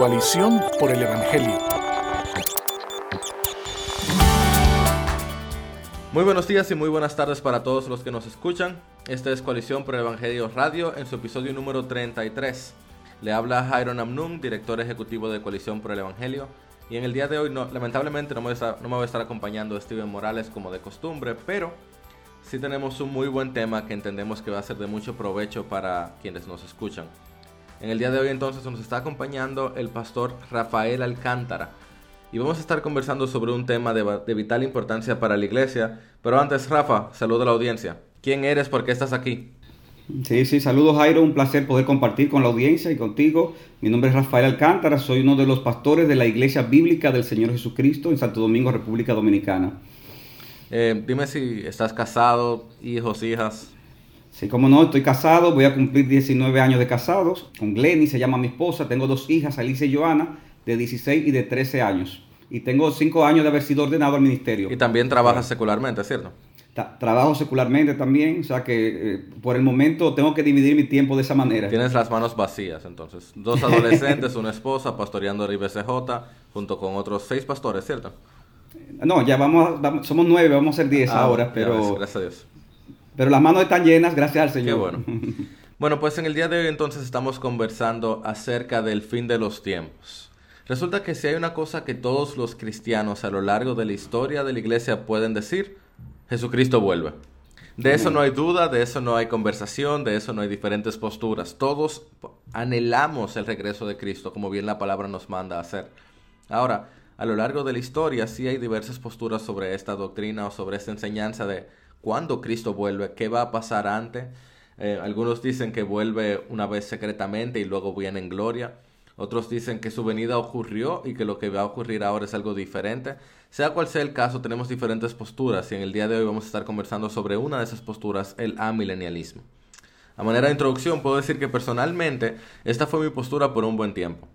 Coalición por el Evangelio. Muy buenos días y muy buenas tardes para todos los que nos escuchan. Esta es Coalición por el Evangelio Radio en su episodio número 33. Le habla Jairo Namnum, director ejecutivo de Coalición por el Evangelio. Y en el día de hoy, lamentablemente, no me, no me va a estar acompañando Steven Morales como de costumbre, pero sí tenemos un muy buen tema que entendemos que va a ser de mucho provecho para quienes nos escuchan. En el día de hoy entonces nos está acompañando el pastor Rafael Alcántara y vamos a estar conversando sobre un tema de, vital importancia para la iglesia. Pero antes, Rafa, saludo a la audiencia. ¿Quién eres? ¿Por qué estás aquí? Sí, sí, saludos Jairo, un placer poder compartir con la audiencia y contigo. Mi nombre es Rafael Alcántara, soy uno de los pastores de la Iglesia Bíblica del Señor Jesucristo en Santo Domingo, República Dominicana. Eh, dime si estás casado, hijos, hijas. Sí, como no, estoy casado, voy a cumplir 19 años de casados. Con Glenny se llama mi esposa, tengo dos hijas, Alicia y Joana, de 16 y de 13 años. Y tengo 5 años de haber sido ordenado al ministerio. Y también trabajas secularmente, ¿cierto? trabajo secularmente también, o sea que eh, por el momento tengo que dividir mi tiempo de esa manera. Tienes las manos vacías, entonces. Dos adolescentes, una esposa, pastoreando el IBCJ, junto con otros seis pastores, ¿cierto? No, ya vamos, somos nueve, vamos a ser diez ah, ahora, pero... gracias a Dios. Pero las manos están llenas, gracias al Señor. Qué bueno. bueno, pues en el día de hoy entonces estamos conversando acerca del fin de los tiempos. Resulta que si hay una cosa que todos los cristianos a lo largo de la historia de la iglesia pueden decir, Jesucristo vuelve. De eso no hay duda, de eso no hay conversación, de eso no hay diferentes posturas. Todos anhelamos el regreso de Cristo, como bien la palabra nos manda a hacer. Ahora, a lo largo de la historia sí hay diversas posturas sobre esta doctrina o sobre esta enseñanza de cuándo Cristo vuelve, qué va a pasar antes. Eh, algunos dicen que vuelve una vez secretamente y luego viene en gloria. Otros dicen que su venida ocurrió y que lo que va a ocurrir ahora es algo diferente. Sea cual sea el caso, tenemos diferentes posturas y en el día de hoy vamos a estar conversando sobre una de esas posturas, el amilenialismo. A manera de introducción, puedo decir que personalmente esta fue mi postura por un buen tiempo.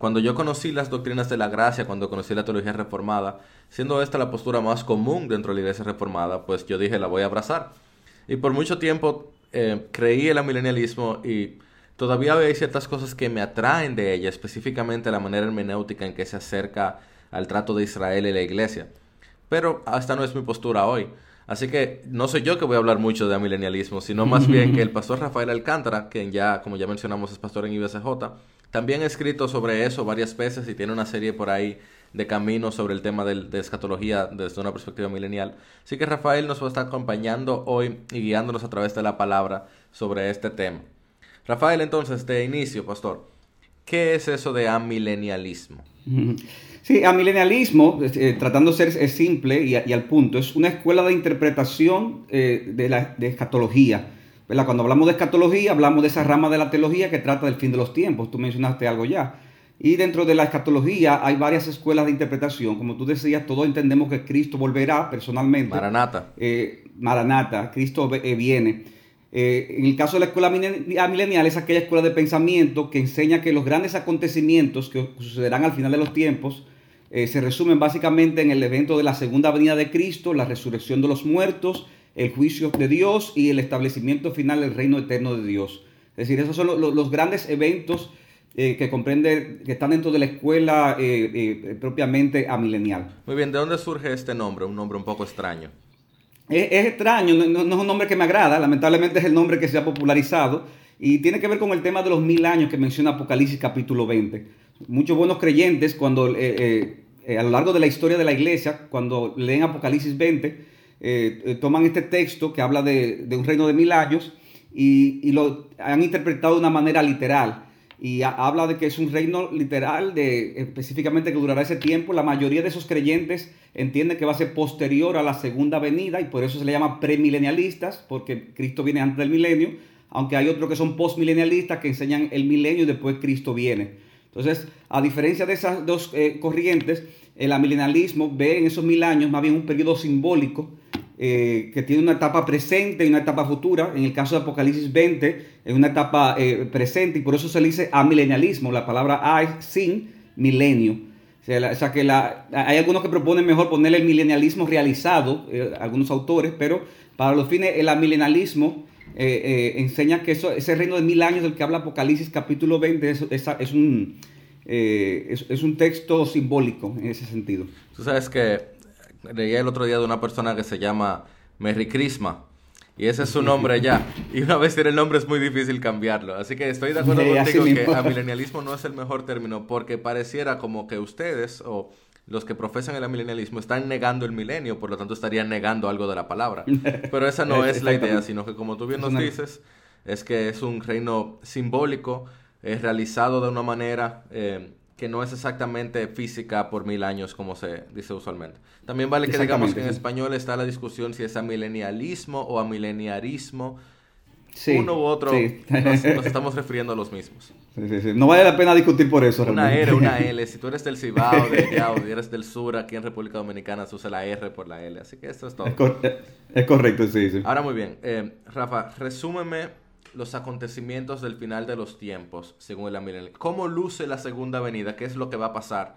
Cuando yo conocí las doctrinas de la gracia, cuando conocí la teología reformada, siendo esta la postura más común dentro de la iglesia reformada, pues yo dije la voy a abrazar. Y por mucho tiempo eh, creí en el milenialismo y todavía hay ciertas cosas que me atraen de ella, específicamente la manera hermenéutica en que se acerca al trato de Israel y la iglesia. Pero esta no es mi postura hoy. Así que no soy yo que voy a hablar mucho de amilenialismo, sino más bien que el pastor Rafael Alcántara, quien ya, como ya mencionamos, es pastor en IBCJ, también ha escrito sobre eso varias veces y tiene una serie por ahí de caminos sobre el tema de, escatología desde una perspectiva milenial. Así que Rafael nos va a estar acompañando hoy y guiándonos a través de la palabra sobre este tema. Rafael, entonces, de inicio, pastor, ¿qué es eso de amilenialismo? Sí, amilenialismo, eh, tratando de ser simple y, al punto, es una escuela de interpretación eh, de, la, de escatología cuando hablamos de escatología, hablamos de esa rama de la teología que trata del fin de los tiempos. Tú mencionaste algo ya. Y dentro de la escatología hay varias escuelas de interpretación. Como tú decías, todos entendemos que Cristo volverá personalmente. Maranata. Eh, Maranata, Cristo eh, viene. Eh, en el caso de la escuela milenial es aquella escuela de pensamiento que enseña que los grandes acontecimientos que sucederán al final de los tiempos se resumen básicamente en el evento de la segunda venida de Cristo, la resurrección de los muertos, el juicio de Dios y el establecimiento final del reino eterno de Dios. Es decir, esos son los, grandes eventos eh, que comprende, que están dentro de la escuela eh, eh, propiamente amilenial. Muy bien, ¿de dónde surge este nombre? Un nombre un poco extraño. Es, extraño, no, no, es un nombre que me agrada, lamentablemente es el nombre que se ha popularizado y tiene que ver con el tema de los mil años que menciona Apocalipsis capítulo 20. Muchos buenos creyentes cuando a lo largo de la historia de la iglesia, cuando leen Apocalipsis 20, eh, eh, toman este texto que habla de, un reino de mil años y, lo han interpretado de una manera literal. Y habla de que es un reino literal, de, específicamente que durará ese tiempo. La mayoría de esos creyentes entienden que va a ser posterior a la segunda venida y por eso se le llama premilenialistas, porque Cristo viene antes del milenio, aunque hay otros que son postmilenialistas que enseñan el milenio y después Cristo viene. Entonces, a diferencia de esas dos eh, corrientes, el amilenialismo ve en esos mil años más bien un periodo simbólico eh, que tiene una etapa presente y una etapa futura. En el caso de Apocalipsis 20, es una etapa eh, presente y por eso se le dice amilenialismo. La palabra a sin milenio. O sea, que la, hay algunos que proponen mejor ponerle el milenialismo realizado, eh, algunos autores, pero para los fines el amilenialismo enseña que eso, ese reino de mil años del que habla Apocalipsis capítulo 20 es, es, un, eh, es, un texto simbólico en ese sentido. Tú sabes que leía el otro día de una persona que se llama Merry Christmas. Y ese es su nombre ya. Y una vez tiene el nombre es muy difícil cambiarlo. Así que estoy de acuerdo contigo que amilenialismo no es el mejor término porque pareciera como que ustedes o los que profesan el amilenialismo están negando el milenio, por lo tanto estarían negando algo de la palabra. Pero esa no es la idea, sino que como tú bien nos dices, es que es un reino simbólico, es realizado de una manera eh, que no es exactamente física por mil años como se dice usualmente. También vale que digamos que en español está la discusión si es amilenialismo o amileniarismo. Sí, Uno u otro nos, estamos refiriendo a los mismos. No vale la pena discutir por eso. Una R, una L. Si tú eres del Cibao, de allá, o eres del sur, aquí en República Dominicana se usa la R por la L. Así que esto es todo. Es, correcto, sí, sí. Ahora muy bien. Eh, Rafa, resúmeme los acontecimientos del final de los tiempos, según el amilenialismo. ¿Cómo luce la segunda venida? ¿Qué es lo que va a pasar?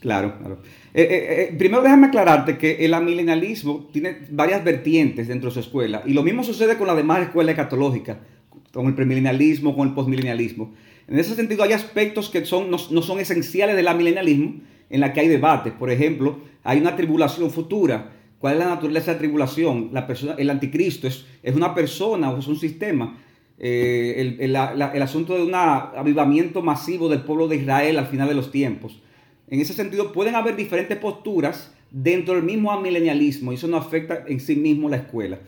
Claro, claro. Eh, eh, eh, primero déjame aclararte que el amilenialismo tiene varias vertientes dentro de su escuela y lo mismo sucede con las demás escuelas escatológicas, con el premilenialismo, con el postmilenialismo. En ese sentido hay aspectos que son, no, son esenciales del amilenialismo en la que hay debate. Por ejemplo, hay una tribulación futura. ¿Cuál es la naturaleza de la tribulación? La persona, el anticristo es, es una persona o es un sistema eh, el, asunto de un avivamiento masivo del pueblo de Israel al final de los tiempos. En ese sentido, pueden haber diferentes posturas dentro del mismo amilenialismo y eso no afecta en sí mismo la escuela.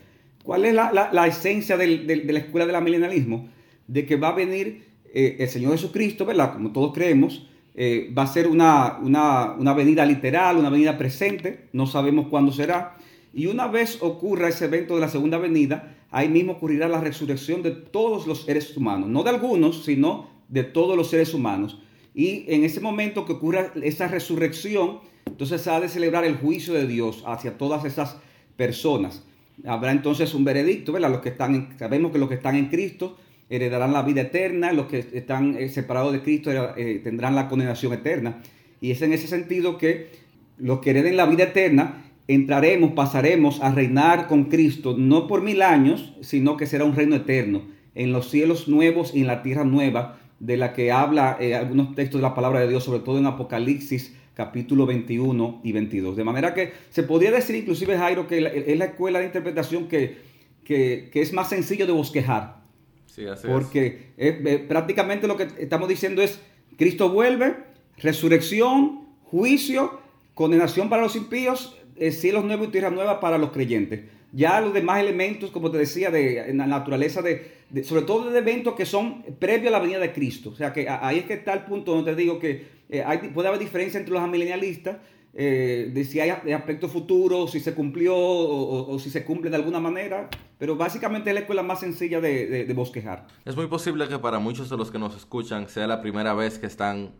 ¿Cuál es la, esencia de la escuela del amilenialismo? De que va a venir eh, el Señor Jesucristo, ¿verdad? Como todos creemos, eh, va a ser una, una venida literal, una venida presente, no sabemos cuándo será. Y una vez ocurra ese evento de la segunda venida, ahí mismo ocurrirá la resurrección de todos los seres humanos, no de algunos, sino de todos los seres humanos. Y en ese momento que ocurra esa resurrección, entonces se ha de celebrar el juicio de Dios hacia todas esas personas. Habrá entonces un veredicto, ¿verdad? Los que están sabemos que los que están en Cristo heredarán la vida eterna, los que están eh, separados de Cristo eh, tendrán la condenación eterna. Y es en ese sentido que los que hereden la vida eterna entraremos, pasaremos a reinar con Cristo, no por mil años, sino que será un reino eterno, en los cielos nuevos y en la tierra nueva, de la que habla eh, algunos textos de la palabra de Dios, sobre todo en Apocalipsis capítulo 21 y 22. De manera que se podría decir inclusive, Jairo, que es la escuela de interpretación que, que, es más sencillo de bosquejar. Sí, así porque eh, prácticamente lo que estamos diciendo es, Cristo vuelve, resurrección, juicio, condenación para los impíos, cielos nuevos y tierra nueva para los creyentes. Ya los demás elementos, como te decía, de la naturaleza de, sobre todo de eventos que son previos a la venida de Cristo. O sea que ahí es que está el punto donde te digo que eh, puede haber diferencia entre los amilenialistas eh, de si hay aspecto futuro, si se cumplió o, si se cumple de alguna manera, pero básicamente es la escuela más sencilla de, de, bosquejar. Es muy posible que para muchos de los que nos escuchan sea la primera vez que están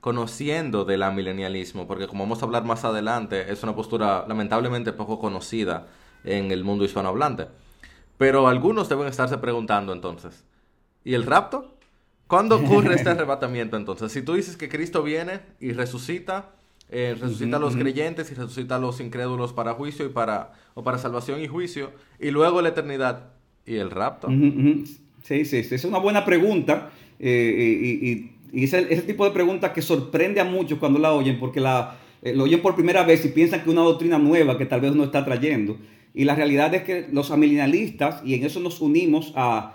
conociendo del amilenialismo, porque como vamos a hablar más adelante, es una postura lamentablemente poco conocida en el mundo hispanohablante. Pero algunos deben estarse preguntando entonces, ¿y el rapto? ¿Cuándo ocurre este arrebatamiento entonces? Si tú dices que Cristo viene y resucita, eh, resucita a los creyentes y resucita a los incrédulos para juicio y para, o para salvación y juicio, y luego la eternidad, ¿y el rapto? Sí, sí, sí, es una buena pregunta. Eh, y y ese, ese tipo de preguntas que sorprende a muchos cuando la oyen, porque la, eh, lo oyen por primera vez y piensan que es una doctrina nueva que tal vez uno está trayendo. Y la realidad es que los amilenialistas, y en eso nos unimos a,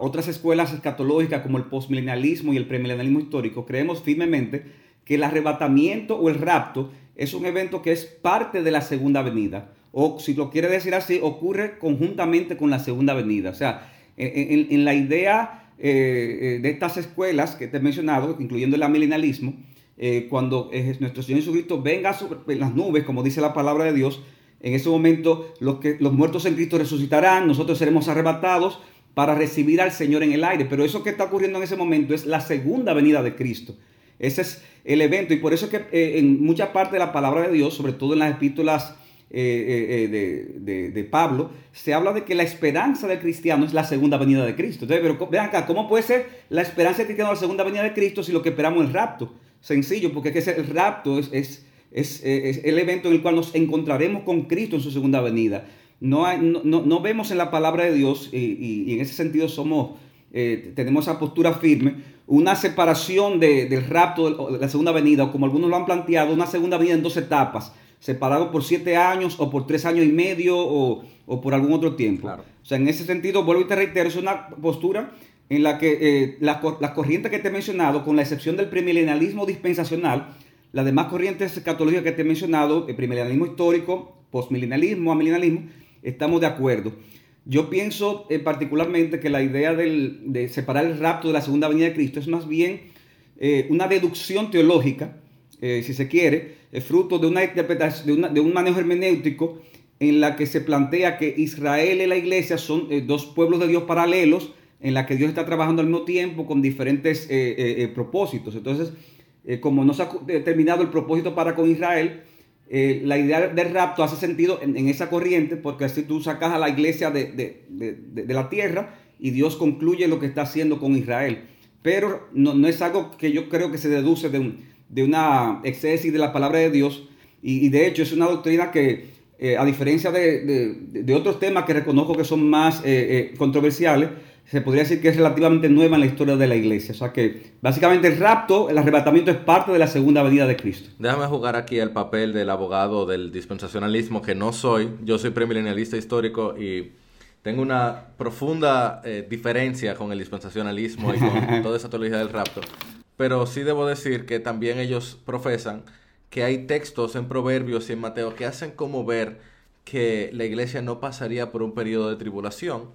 otras escuelas escatológicas como el postmilenialismo y el premilenialismo histórico, creemos firmemente que el arrebatamiento o el rapto es un evento que es parte de la segunda venida. O si lo quiere decir así, ocurre conjuntamente con la segunda venida. O sea, en, en la idea eh, eh, de estas escuelas que te he mencionado, incluyendo el amilenialismo, eh, cuando nuestro Señor Jesucristo venga sobre las nubes, como dice la palabra de Dios, en ese momento los, que, los muertos en Cristo resucitarán, nosotros seremos arrebatados para recibir al Señor en el aire. Pero eso que está ocurriendo en ese momento es la segunda venida de Cristo. Ese es el evento y por eso es que en mucha parte de la palabra de Dios, sobre todo en las epístolas eh, eh, eh, de, Pablo, se habla de que la esperanza del cristiano es la segunda venida de Cristo. Entonces, pero vean acá, ¿cómo puede ser la esperanza del cristiano la segunda venida de Cristo si lo que esperamos es el rapto? Sencillo, porque es el rapto es, es, es, el evento en el cual nos encontraremos con Cristo en su segunda venida. No, no, vemos en la palabra de Dios, y, en ese sentido somos, tenemos esa postura firme, una separación del rapto de la segunda venida, o como algunos lo han planteado, una segunda venida en dos etapas, separado por siete años o por tres años y medio o, por algún otro tiempo. O sea, en ese sentido, vuelvo y te reitero, es una postura en la que eh, las la corrientes que te he mencionado, con la excepción del premilenialismo dispensacional, las demás corrientes católicas que te he mencionado, el premilenialismo histórico, postmilenialismo, amilenialismo, estamos de acuerdo. Yo pienso eh, particularmente que la idea de separar el rapto de la segunda venida de Cristo es más bien eh, una deducción teológica, eh, si se quiere, fruto de una interpretación, de, de, un manejo hermenéutico en la que se plantea que Israel y la iglesia son dos pueblos de Dios paralelos, en la que Dios está trabajando al mismo tiempo con diferentes propósitos. Entonces, como no se ha terminado el propósito para con Israel, eh, la idea del rapto hace sentido en, esa corriente porque así tú sacas a la iglesia de, la tierra y Dios concluye lo que está haciendo con Israel. Pero no, es algo que yo creo que se deduce de, una excesis de la palabra de Dios y, de hecho es una doctrina que eh, a diferencia de, otros temas que reconozco que son más eh, controversiales, se podría decir que es relativamente nueva en la historia de la iglesia. O sea que básicamente el rapto, el arrebatamiento es parte de la segunda venida de Cristo. Déjame jugar aquí el papel del abogado del dispensacionalismo, que no soy. Yo soy premilenialista histórico y tengo una profunda eh, diferencia con el dispensacionalismo y con toda esa teología del rapto. Pero sí debo decir que también ellos profesan que hay textos en Proverbios y en Mateo que hacen como ver que la iglesia no pasaría por un periodo de tribulación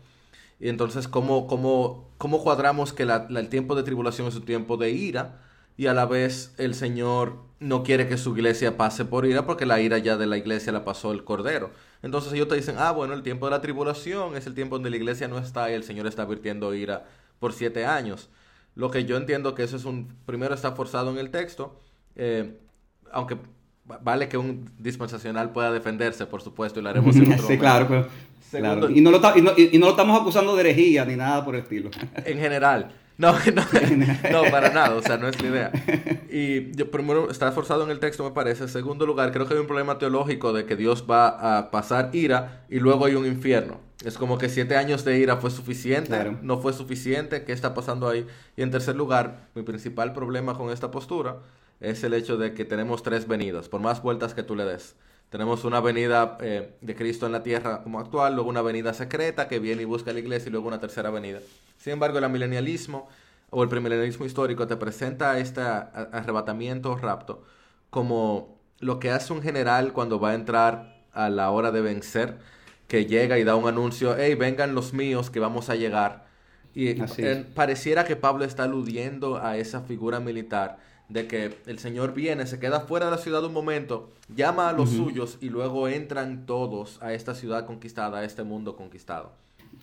y entonces, ¿cómo, cómo, cómo cuadramos que el tiempo de tribulación es un tiempo de ira y a la vez el Señor no quiere que su iglesia pase por ira porque la ira ya de la iglesia la pasó el Cordero? Entonces ellos te dicen, ah, bueno, el tiempo de la tribulación es el tiempo donde la iglesia no está y el Señor está virtiendo ira por siete años. Lo que yo entiendo que eso es un, primero está forzado en el texto, eh, aunque vale que un dispensacional pueda defenderse, por supuesto, y lo haremos en otro Sí, claro, pero y, no lo, estamos acusando de herejía ni nada por el estilo. En general. No, no, para nada, o sea, no es la idea. Y yo, primero, está forzado en el texto, me parece. En segundo lugar, creo que hay un problema teológico de que Dios va a pasar ira y luego hay un infierno. Es como que siete años de ira fue suficiente, no fue suficiente, ¿qué está pasando ahí? Y en tercer lugar, mi principal problema con esta postura es el hecho de que tenemos tres venidas, por más vueltas que tú le des. Tenemos una venida eh, de Cristo en la tierra como actual, luego una venida secreta que viene y busca a la iglesia y luego una tercera venida. Sin embargo, el milenialismo o el premilenialismo histórico te presenta este arrebatamiento o rapto como lo que hace un general cuando va a entrar a la hora de vencer, que llega y da un anuncio, hey, vengan los míos que vamos a llegar. Y pareciera que Pablo está aludiendo a esa figura militar de que el Señor viene, se queda fuera de la ciudad un momento, llama a los suyos y luego entran todos a esta ciudad conquistada, a este mundo conquistado.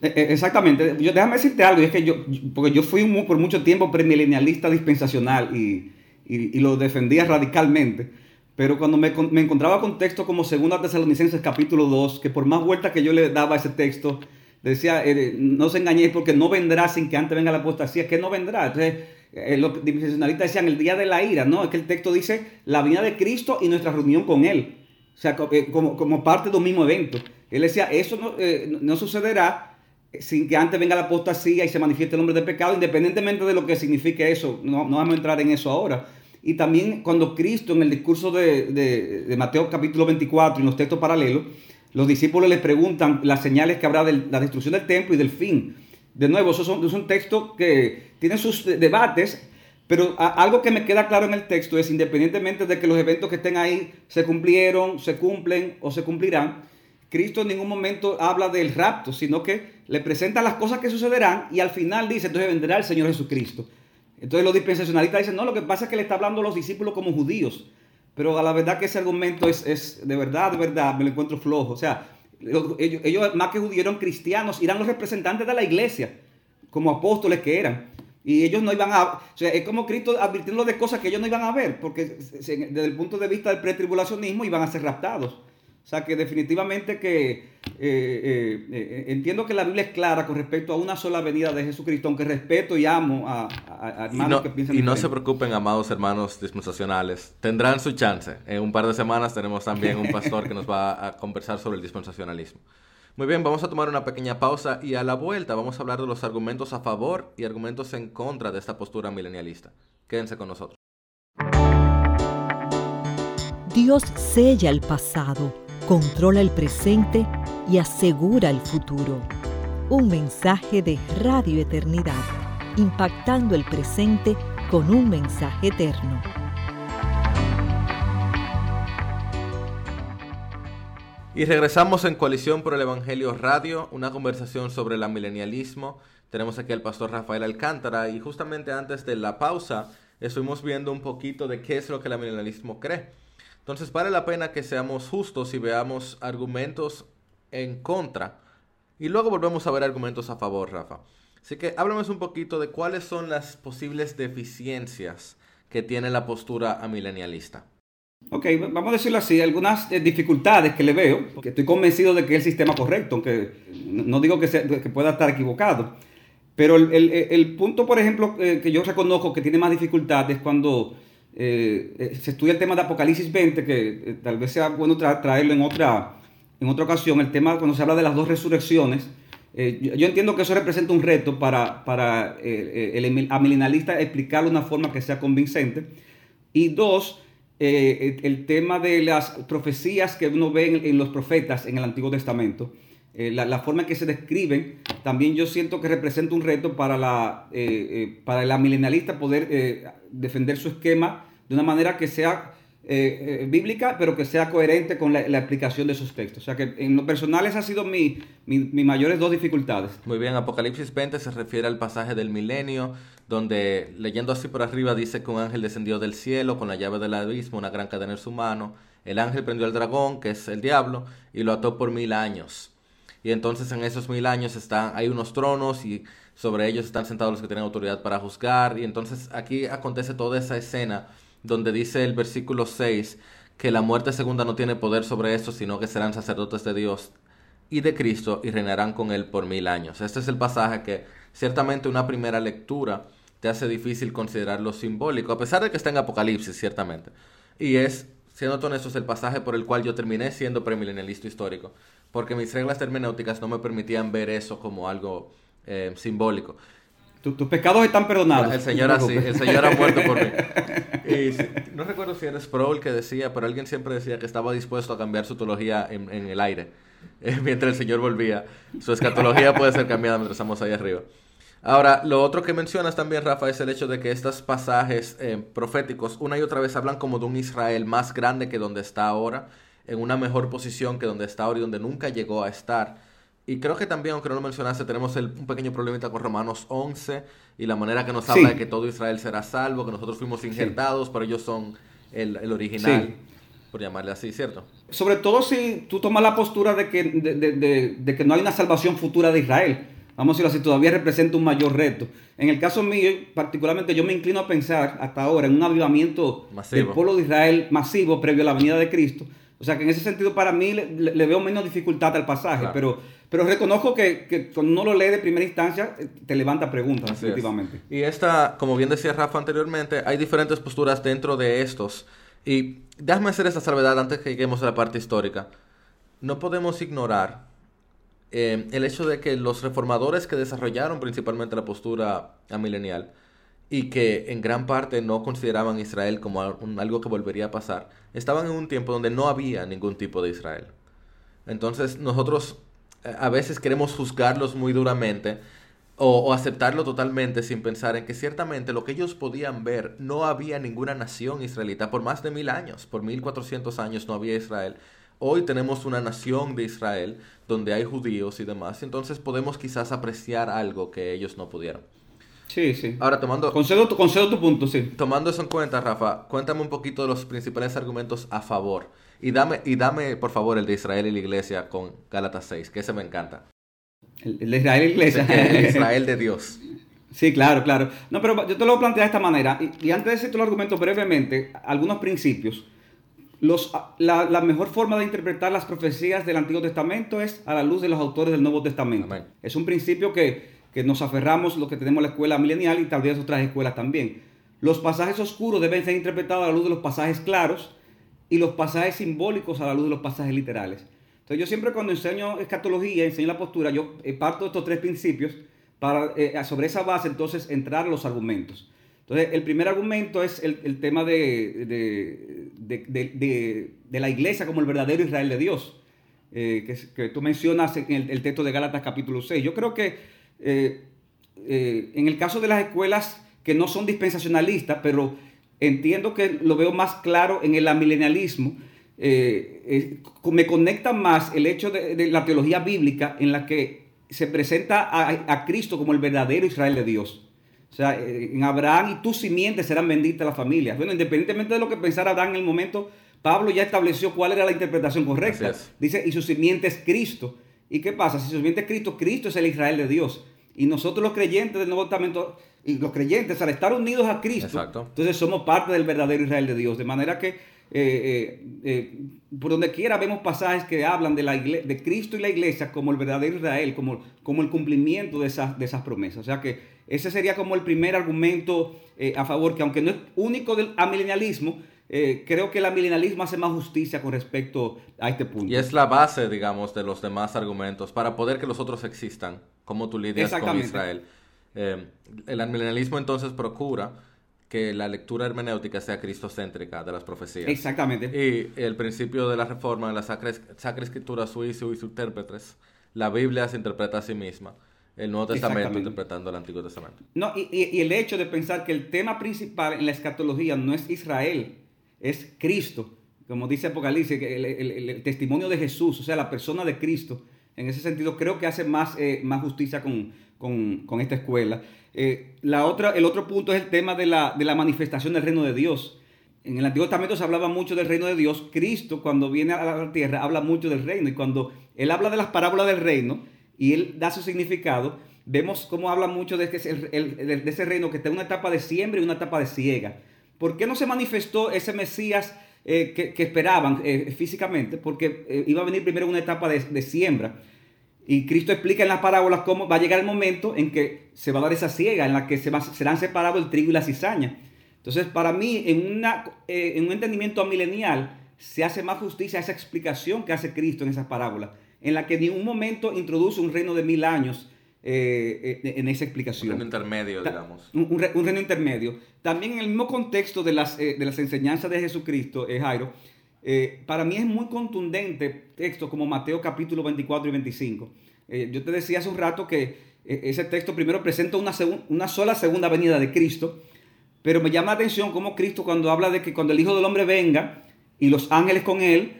E, e, exactamente. Yo, déjame decirte algo, es que yo, porque yo fui por mucho tiempo premilenialista dispensacional y, lo defendía radicalmente, pero cuando me, encontraba con textos como 2 Tesalonicenses capítulo 2, que por más vueltas que yo le daba a ese texto, decía, eh, no se engañéis porque no vendrá sin que antes venga la apostasía, es que no vendrá. Entonces, eh, los dispensacionalistas decían el día de la ira, ¿no? Es que el texto dice la vida de Cristo y nuestra reunión con Él. O sea, eh, como, como parte de un mismo evento. Él decía, eso no, eh, no sucederá sin que antes venga la apostasía y se manifieste el hombre de pecado, independientemente de lo que signifique eso. No, no vamos a entrar en eso ahora. Y también cuando Cristo en el discurso de, de, de Mateo capítulo 24 y en los textos paralelos, los discípulos les preguntan las señales que habrá de la destrucción del templo y del fin. De nuevo, eso es un texto que tiene sus debates, pero algo que me queda claro en el texto es, independientemente de que los eventos que estén ahí se cumplieron, se cumplen o se cumplirán, Cristo en ningún momento habla del rapto, sino que le presenta las cosas que sucederán y al final dice, entonces vendrá el Señor Jesucristo. Entonces los dispensacionalistas dicen, no, lo que pasa es que le está hablando a los discípulos como judíos. Pero a la verdad que ese argumento es, es de verdad, de verdad, me lo encuentro flojo. O sea, ellos, más que judíos eran cristianos, eran los representantes de la iglesia, como apóstoles que eran. Y ellos no iban a... O sea, es como Cristo advirtiendo de cosas que ellos no iban a ver, porque desde el punto de vista del pretribulacionismo iban a ser raptados. O sea que definitivamente que eh, eh, eh, entiendo que la Biblia es clara con respecto a una sola venida de Jesucristo, aunque respeto y amo a, hermanos que piensan Y no se preocupen, amados hermanos dispensacionales, tendrán su chance. En un par de semanas tenemos también un pastor que nos va a conversar sobre el dispensacionalismo. Muy bien, vamos a tomar una pequeña pausa y a la vuelta vamos a hablar de los argumentos a favor y argumentos en contra de esta postura milenialista. Quédense con nosotros. Dios sella el pasado, controla el presente y asegura el futuro. Un mensaje de Radio Eternidad, impactando el presente con un mensaje eterno. Y regresamos en Coalición por el Evangelio Radio, una conversación sobre el milenialismo. Tenemos aquí al pastor Rafael Alcántara y justamente antes de la pausa estuvimos viendo un poquito de qué es lo que el milenialismo cree. Entonces vale la pena que seamos justos y veamos argumentos en contra y luego volvemos a ver argumentos a favor, Rafa. Así que háblame un poquito de cuáles son las posibles deficiencias que tiene la postura amilenialista. Ok, vamos a decirlo así, algunas eh, dificultades que le veo, porque estoy convencido de que es el sistema correcto, aunque no digo que, pueda estar equivocado, pero el, punto, por ejemplo, eh, que yo reconozco que tiene más dificultades es cuando eh, se estudia el tema de Apocalipsis 20, que tal vez sea bueno traerlo en otra, en otra ocasión, el tema cuando se habla de las dos resurrecciones. yo, entiendo que eso representa un reto para, para el amilinalista explicarlo de una forma que sea convincente. Y dos, eh, el tema de las profecías que uno ve en, los profetas en el Antiguo Testamento, eh, la, forma en que se describen, también yo siento que representa un reto para, la, eh, para el milenalista poder defender su esquema de una manera que sea eh, eh, bíblica, pero que sea coherente con la, explicación de esos textos. O sea que en lo personal esas han sido mis mi, mayores dos dificultades. Muy bien, Apocalipsis 20 se refiere al pasaje del milenio, donde leyendo así por arriba dice que un ángel descendió del cielo con la llave del abismo, una gran cadena en su mano. El ángel prendió al dragón, que es el diablo, y lo ató por mil años. Y entonces en esos mil años están, hay unos tronos y sobre ellos están sentados los que tienen autoridad para juzgar. Y entonces aquí acontece toda esa escena donde dice el versículo 6 que la muerte segunda no tiene poder sobre estos, sino que serán sacerdotes de Dios y de Cristo y reinarán con él por mil años. Este es el pasaje que ciertamente una primera lectura te hace difícil considerarlo simbólico, a pesar de que está en Apocalipsis, ciertamente. Y es, siendo honestos, el pasaje por el cual yo terminé siendo premilenialista histórico, porque mis reglas terminéuticas no me permitían ver eso como algo eh, simbólico tus pecados están perdonados. El Señor así, el Señor ha muerto por mí. no recuerdo si era Sproul que decía, pero alguien siempre decía que estaba dispuesto a cambiar su teología en, el aire, eh, mientras el Señor volvía. Su escatología puede ser cambiada mientras estamos ahí arriba. Ahora, lo otro que mencionas también, Rafa, es el hecho de que estos pasajes eh, proféticos una y otra vez hablan como de un Israel más grande que donde está ahora, en una mejor posición que donde está ahora y donde nunca llegó a estar. Y creo que también, aunque no lo mencionaste, tenemos un pequeño problemita con Romanos 11 y la manera que nos habla de que todo Israel será salvo, que nosotros fuimos injertados, pero ellos son el, original, por llamarle así, ¿cierto? Sobre todo si tú tomas la postura de que, de, que no hay una salvación futura de Israel. Vamos a decirlo así, todavía representa un mayor reto. En el caso mío, particularmente, yo me inclino a pensar hasta ahora en un avivamiento del pueblo de Israel masivo previo a la venida de Cristo. O sea que en ese sentido para mí le, veo menos dificultad al pasaje, pero pero reconozco que, que, cuando uno lo lee de primera instancia, eh, te levanta preguntas, definitivamente. Y esta, como bien decía Rafa anteriormente, hay diferentes posturas dentro de estos. Y déjame hacer esta salvedad antes que lleguemos a la parte histórica. No podemos ignorar eh, el hecho de que los reformadores que desarrollaron principalmente la postura amilenial y que en gran parte no consideraban Israel como algo que volvería a pasar, estaban en un tiempo donde no había ningún tipo de Israel. Entonces nosotros a veces queremos juzgarlos muy duramente o, aceptarlo totalmente sin pensar en que ciertamente lo que ellos podían ver no había ninguna nación israelita por más de mil años, por mil cuatrocientos años no había Israel. Hoy tenemos una nación de Israel donde hay judíos y demás, entonces podemos quizás apreciar algo que ellos no pudieron. Sí, sí. Ahora tomando... Concedo tu, concedo tu punto, sí. Tomando eso en cuenta, Rafa, cuéntame un poquito de los principales argumentos a favor y dame, y dame, por favor, el de Israel y la iglesia con Gálatas 6, que ese me encanta. El, de Israel y la iglesia. El Israel de Dios. Sí, claro, claro. No, pero yo te lo voy a plantear de esta manera. Y, antes de decirte los argumentos brevemente, algunos principios. Los, la, mejor forma de interpretar las profecías del Antiguo Testamento es a la luz de los autores del Nuevo Testamento. Es un principio que, que nos aferramos los que tenemos la escuela milenial y tal vez otras escuelas también. Los pasajes oscuros deben ser interpretados a la luz de los pasajes claros y los pasajes simbólicos a la luz de los pasajes literales. Entonces yo siempre cuando enseño escatología, enseño la postura, yo eh, parto de estos tres principios para eh, sobre esa base entonces entrar los argumentos. Entonces el primer argumento es el, tema de, de, la iglesia como el verdadero Israel de Dios, que, que, tú mencionas en el, texto de Gálatas capítulo 6. Yo creo que en el caso de las escuelas que no son dispensacionalistas, pero entiendo que lo veo más claro en el amilenialismo. Eh, me conecta más el hecho de, la teología bíblica en la que se presenta a, Cristo como el verdadero Israel de Dios. O sea, eh, en Abraham y tus simientes serán benditas las familias. Bueno, independientemente de lo que pensara Abraham en el momento, Pablo ya estableció cuál era la interpretación correcta. Dice, y su simiente es Cristo. ¿Y qué pasa? Si simiente es Cristo, Cristo es el Israel de Dios. Y nosotros los creyentes del Nuevo Testamento y los creyentes, al estar unidos a Cristo, entonces somos parte del verdadero Israel de Dios. De manera que eh, eh, eh, por donde quiera vemos pasajes que hablan de, la de Cristo y la iglesia como el verdadero Israel, como, como el cumplimiento de esas, de esas promesas. O sea que ese sería como el primer argumento a favor, que aunque no es único del amilenialismo, creo que el amilenialismo hace más justicia con respecto a este punto. Y es la base, digamos, de los demás argumentos para poder que los otros existan, como tú lidias con Israel. Eh, el amilenialismo entonces procura que la lectura hermenéutica sea cristocéntrica de las profecías. Exactamente. Y el principio de la reforma de la Sacra, Escritura suizo y sus intérpretes, la Biblia se interpreta a sí misma, el Nuevo Testamento interpretando el Antiguo Testamento. No, y, el hecho de pensar que el tema principal en la escatología no es Israel, es Cristo. Como dice Apocalipsis, el, testimonio de Jesús, o sea, la persona de Cristo. En ese sentido, creo que hace más, eh, más justicia con, con, esta escuela. Eh, la otra, el otro punto es el tema de la, de la manifestación del reino de Dios. En el Antiguo Testamento se hablaba mucho del reino de Dios. Cristo, cuando viene a la tierra, habla mucho del reino. Y cuando Él habla de las parábolas del reino y Él da su significado, vemos cómo habla mucho de, ese, de ese reino que está en una etapa de siembra y una etapa de siega. ¿Por qué no se manifestó ese Mesías eh, que, esperaban eh, físicamente? Porque iba a venir primero una etapa de, siembra. Y Cristo explica en las parábolas cómo va a llegar el momento en que se va a dar esa ciega, en la que se serán separados el trigo y la cizaña. Entonces, para mí, en, una, eh, en un entendimiento milenial, se hace más justicia a esa explicación que hace Cristo en esas parábolas, en la que en ningún momento introduce un reino de mil años eh, eh, en esa explicación. Un reino intermedio, digamos. Un, reino intermedio. También en el mismo contexto de las, de las enseñanzas de Jesucristo, Jairo, eh, para mí es muy contundente texto como Mateo capítulo 24 y 25. Eh, yo te decía hace un rato que eh, ese texto primero presenta una, una sola segunda venida de Cristo, pero me llama la atención cómo Cristo cuando habla de que cuando el Hijo del Hombre venga y los ángeles con él,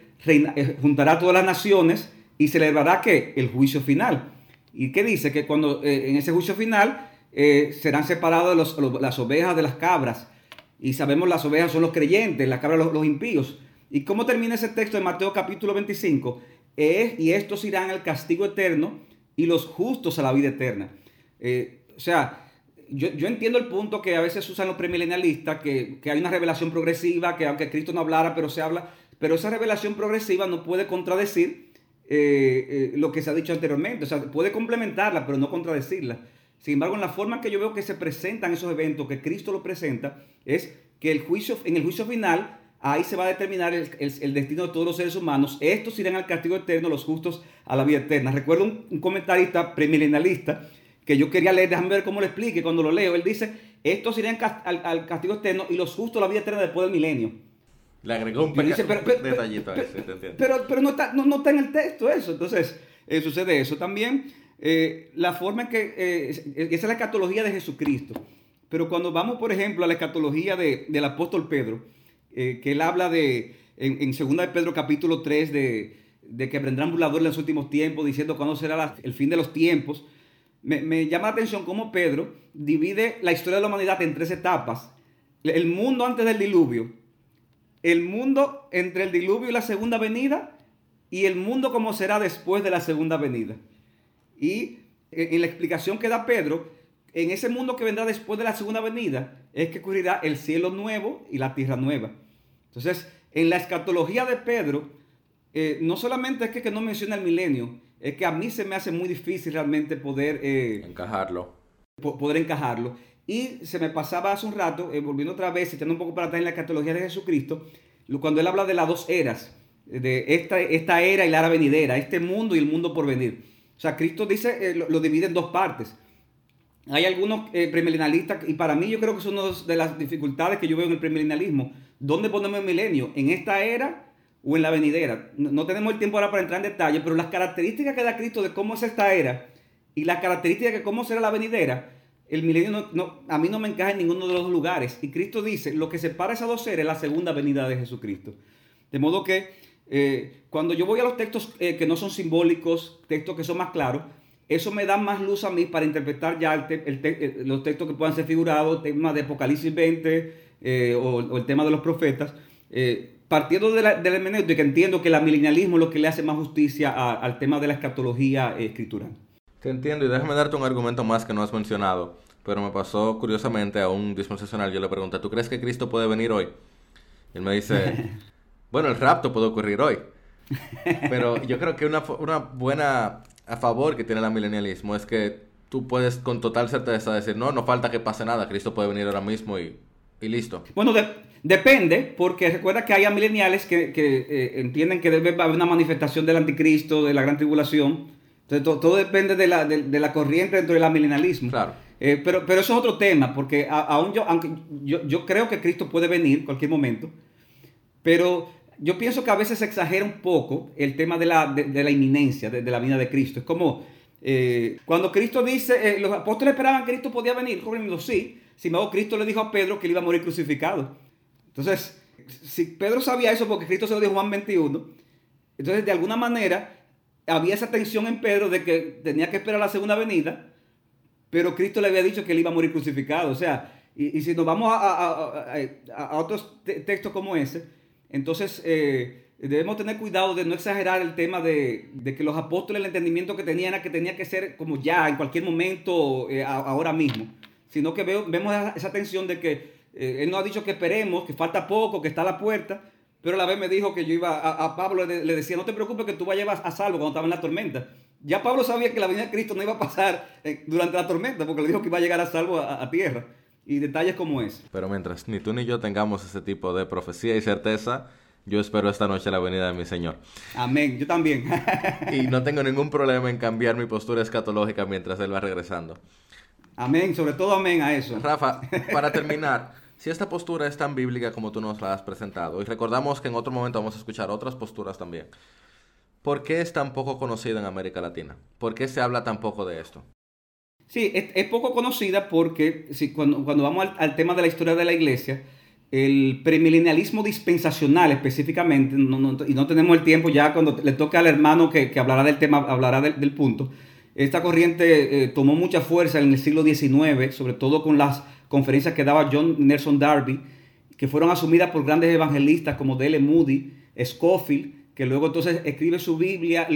juntará a todas las naciones y celebrará que el juicio final. ¿Y qué dice? Que cuando en ese juicio final serán separadas las ovejas de las cabras. Y sabemos las ovejas son los creyentes, las cabras los impíos. ¿Y cómo termina ese texto de Mateo capítulo 25? Es, y estos irán al castigo eterno y los justos a la vida eterna. Eh, o sea, yo, entiendo el punto que a veces usan los premilenialistas, que, que hay una revelación progresiva, que aunque Cristo no hablara, pero se habla, pero esa revelación progresiva no puede contradecir eh, eh, lo que se ha dicho anteriormente, o sea, puede complementarla, pero no contradecirla. Sin embargo, en la forma que yo veo que se presentan esos eventos, que Cristo lo presenta, es que el juicio, en el juicio final Ahí se va a determinar el, destino de todos los seres humanos. Estos irán al castigo eterno, los justos a la vida eterna. Recuerdo un, comentarista premilenialista que yo quería leer, déjame ver cómo lo explique cuando lo leo. Él dice, estos irán al, castigo eterno y los justos a la vida eterna después del milenio. Le agregó un, pequeño detallito a ese, Pero, pero no, está, no, está en el texto eso. Entonces, eh, sucede eso. También eh, la forma en que, eh, esa es la escatología de Jesucristo. Pero cuando vamos, por ejemplo, a la escatología del apóstol Pedro, eh, que él habla de, en, en 2 de Pedro capítulo 3, de, de que vendrán burladores en los últimos tiempos, diciendo cuándo será el fin de los tiempos. Me, me, llama la atención cómo Pedro divide la historia de la humanidad en tres etapas. El mundo antes del diluvio, el mundo entre el diluvio y la segunda venida, y el mundo como será después de la segunda venida. Y en la explicación que da Pedro, en ese mundo que vendrá después de la segunda venida, es que ocurrirá el cielo nuevo y la tierra nueva. Entonces, en la escatología de Pedro, eh, no solamente es que, no menciona el milenio, es que a mí se me hace muy difícil realmente poder... Eh, encajarlo. poder encajarlo. Y se me pasaba hace un rato, eh, volviendo otra vez, echando un poco para atrás en la escatología de Jesucristo, cuando él habla de las dos eras. de esta, esta era y la era venidera, este mundo y el mundo por venir. O sea, Cristo dice, eh, lo, divide en dos partes. Hay algunos eh, premilenialistas, y para mí yo creo que es una de las dificultades que yo veo en el premilenialismo. ¿Dónde ponemos el milenio? ¿En esta era o en la venidera? No, tenemos el tiempo ahora para entrar en detalle, pero las características que da Cristo de cómo es esta era y las características de cómo será la venidera, el milenio no, a mí no me encaja en ninguno de los lugares. Y Cristo dice, lo que separa esas dos seres es la segunda venida de Jesucristo. De modo que eh, cuando yo voy a los textos eh, que no son simbólicos, textos que son más claros, eso me da más luz a mí para interpretar ya eh, los textos que puedan ser figurados, el tema de Apocalipsis 20 o, el tema de los profetas, partiendo de la, de que entiendo que el milenialismo es lo que le hace más justicia al tema de la escatología escritural. Te entiendo y déjame darte un argumento más que no has mencionado, pero me pasó curiosamente a un dispensacional, yo le pregunté, ¿tú crees que Cristo puede venir hoy? Y él me dice... Bueno, el rapto puede ocurrir hoy. Pero yo creo que una, una buena a favor que tiene el milenialismo es que tú puedes con total certeza decir, no, no falta que pase nada, Cristo puede venir ahora mismo y, y listo. Bueno, depende, porque recuerda que hay mileniales que, que eh, entienden que debe haber una manifestación del anticristo, de la gran tribulación. Entonces, todo, depende de la, de, la, corriente dentro del milenialismo. Claro. Eh, pero, pero eso es otro tema, porque aún yo, aunque yo, yo creo que Cristo puede venir en cualquier momento, pero yo pienso que a veces se exagera un poco el tema de la, de, la inminencia de, la vida de Cristo. Es como eh, cuando Cristo dice, eh, los apóstoles esperaban que Cristo podía venir, corriendo, sí. Sin embargo, Cristo le dijo a Pedro que él iba a morir crucificado. Entonces, si Pedro sabía eso porque Cristo se lo dijo Juan 21, entonces de alguna manera había esa tensión en Pedro de que tenía que esperar la segunda venida, pero Cristo le había dicho que él iba a morir crucificado. O sea, y, si nos vamos a, a otros textos como ese, entonces, eh, debemos tener cuidado de no exagerar el tema de, que los apóstoles, el entendimiento que tenían era que tenía que ser como ya, en cualquier momento, eh, ahora mismo. Sino que vemos esa tensión de que eh, Él nos ha dicho que esperemos, que falta poco, que está a la puerta. Pero a la vez me dijo que yo iba, a, Pablo le, decía, no te preocupes que tú vas a llevar a salvo cuando estaba en la tormenta. Ya Pablo sabía que la venida de Cristo no iba a pasar durante la tormenta, porque le dijo que iba a llegar a salvo a tierra y detalles como es. Pero mientras ni tú ni yo tengamos ese tipo de profecía y certeza, yo espero esta noche la venida de mi Señor. Amén, yo también. y no tengo ningún problema en cambiar mi postura escatológica mientras Él va regresando. Amén, sobre todo amén a eso. Rafa, para terminar, si esta postura es tan bíblica como tú nos la has presentado, y recordamos que en otro momento vamos a escuchar otras posturas también, ¿por qué es tan poco conocida en América Latina? ¿Por qué se habla tan poco de esto? Sí, es, poco conocida porque si, cuando, cuando vamos al, tema de la historia de la iglesia, el premilenialismo dispensacional específicamente, y no tenemos el tiempo ya cuando le toca al hermano que, hablará del tema, hablará del, punto, esta corriente eh, tomó mucha fuerza en el siglo XIX, sobre todo con las conferencias que daba John Nelson Darby, que fueron asumidas por grandes evangelistas como D.L. Moody, Scofield, que luego entonces escribe su Biblia,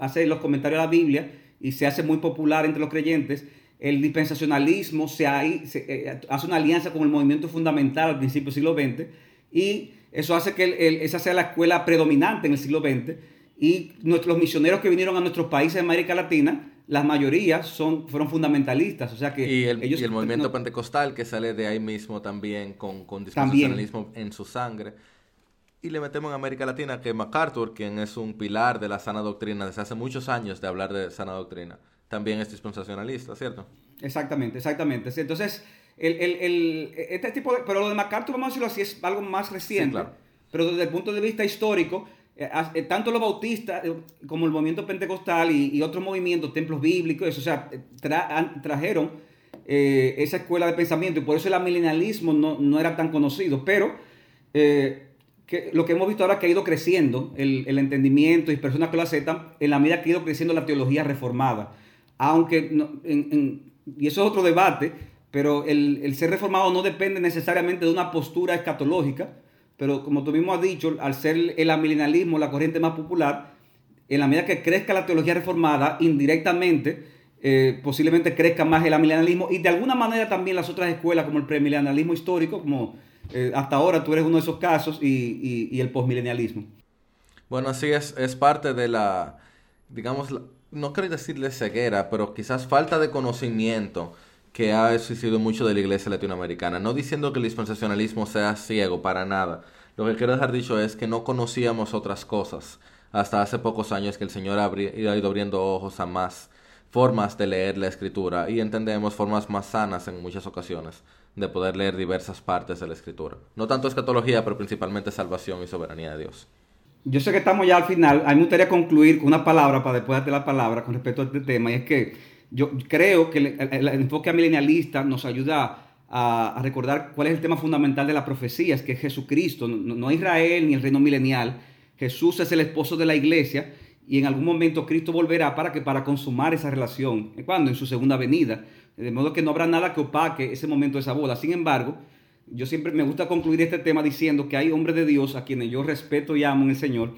hace los comentarios de la Biblia, y se hace muy popular entre los creyentes, el dispensacionalismo se, eh, hace una alianza con el movimiento fundamental al principio del siglo XX y eso hace que esa sea la escuela predominante en el siglo XX y nuestros misioneros que vinieron a nuestros países de América Latina, la mayoría son, fueron fundamentalistas, o sea que y el, ellos, y el movimiento pentecostal que sale de ahí mismo también con, con dispensacionalismo en su sangre. Y le metemos en América Latina que MacArthur, quien es un pilar de la sana doctrina desde hace muchos años de hablar de sana doctrina, también es dispensacionalista, ¿cierto? Exactamente, exactamente. Entonces, el, el, este tipo de, pero lo de MacArthur, vamos a decirlo así, es algo más reciente. claro. Pero desde el punto de vista histórico, tanto los bautistas eh, como el movimiento pentecostal y, otros movimientos, templos bíblicos, o sea, trajeron esa escuela de pensamiento y por eso el milenialismo no, no era tan conocido. Pero que lo que hemos visto ahora que ha ido creciendo el, entendimiento y personas que lo aceptan en la medida que ha ido creciendo la teología reformada. Aunque, y eso es otro debate, pero el, ser reformado no depende necesariamente de una postura escatológica, pero como tú mismo has dicho, al ser el amilenalismo la corriente más popular, en la medida que crezca la teología reformada, indirectamente, eh, posiblemente crezca más el amilenalismo y de alguna manera también las otras escuelas como el premilenialismo histórico, como eh, hasta ahora tú eres uno de esos casos y, el postmilenialismo. Bueno, sí, es, es parte de la, digamos, no quiero decirle ceguera, pero quizás falta de conocimiento que ha existido mucho de la iglesia latinoamericana. No diciendo que el dispensacionalismo sea ciego, para nada. Lo que quiero dejar dicho es que no conocíamos otras cosas hasta hace pocos años que el Señor ha ido abriendo ojos a más formas de leer la escritura y entendemos formas más sanas en muchas ocasiones de poder leer diversas partes de la escritura. No tanto escatología, pero principalmente salvación y soberanía de Dios. Yo sé que estamos ya al final. A mí me gustaría concluir con una palabra para después darte la palabra con respecto a este tema. Y es que yo creo que el, enfoque milenialista nos ayuda a, recordar cuál es el tema fundamental de las profecías, que es Jesucristo, no, no Israel ni el reino milenial. Jesús es el esposo de la iglesia y en algún momento Cristo volverá para que para consumar esa relación. ¿Cuándo? En su segunda venida. De modo que no habrá nada que opaque ese momento de esa boda. Sin embargo, yo siempre me gusta concluir este tema diciendo que hay hombres de Dios a quienes yo respeto y amo en el Señor,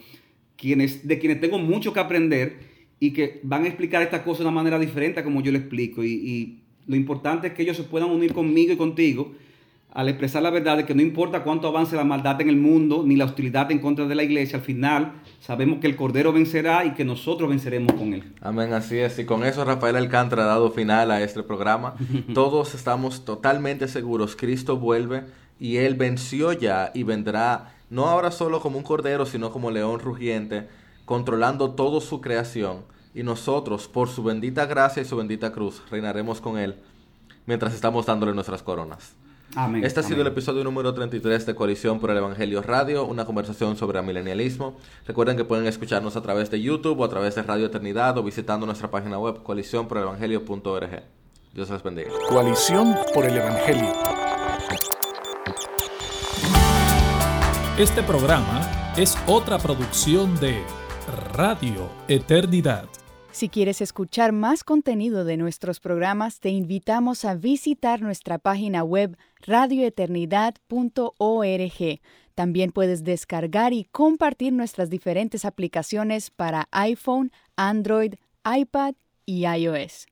quienes, de quienes tengo mucho que aprender y que van a explicar estas cosas de una manera diferente a como yo lo explico. Y, y lo importante es que ellos se puedan unir conmigo y contigo al expresar la verdad de que no importa cuánto avance la maldad en el mundo, ni la hostilidad en contra de la iglesia, al final sabemos que el Cordero vencerá y que nosotros venceremos con él. Amén, así es. Y con eso Rafael Alcántara ha dado final a este programa. Todos estamos totalmente seguros, Cristo vuelve y Él venció ya y vendrá, no ahora solo como un Cordero, sino como león rugiente, controlando toda su creación. Y nosotros, por su bendita gracia y su bendita cruz, reinaremos con Él mientras estamos dándole nuestras coronas este ha sido el episodio número 33 de Coalición por el Evangelio Radio, una conversación sobre milenialismo. Recuerden que pueden escucharnos a través de YouTube o a través de Radio Eternidad o visitando nuestra página web coaliciónporelevangelio.org. Dios les bendiga. Coalición por el Evangelio. Este programa es otra producción de Radio Eternidad. Si quieres escuchar más contenido de nuestros programas, te invitamos a visitar nuestra página web radioeternidad.org. También puedes descargar y compartir nuestras diferentes aplicaciones para iPhone, Android, iPad y iOS.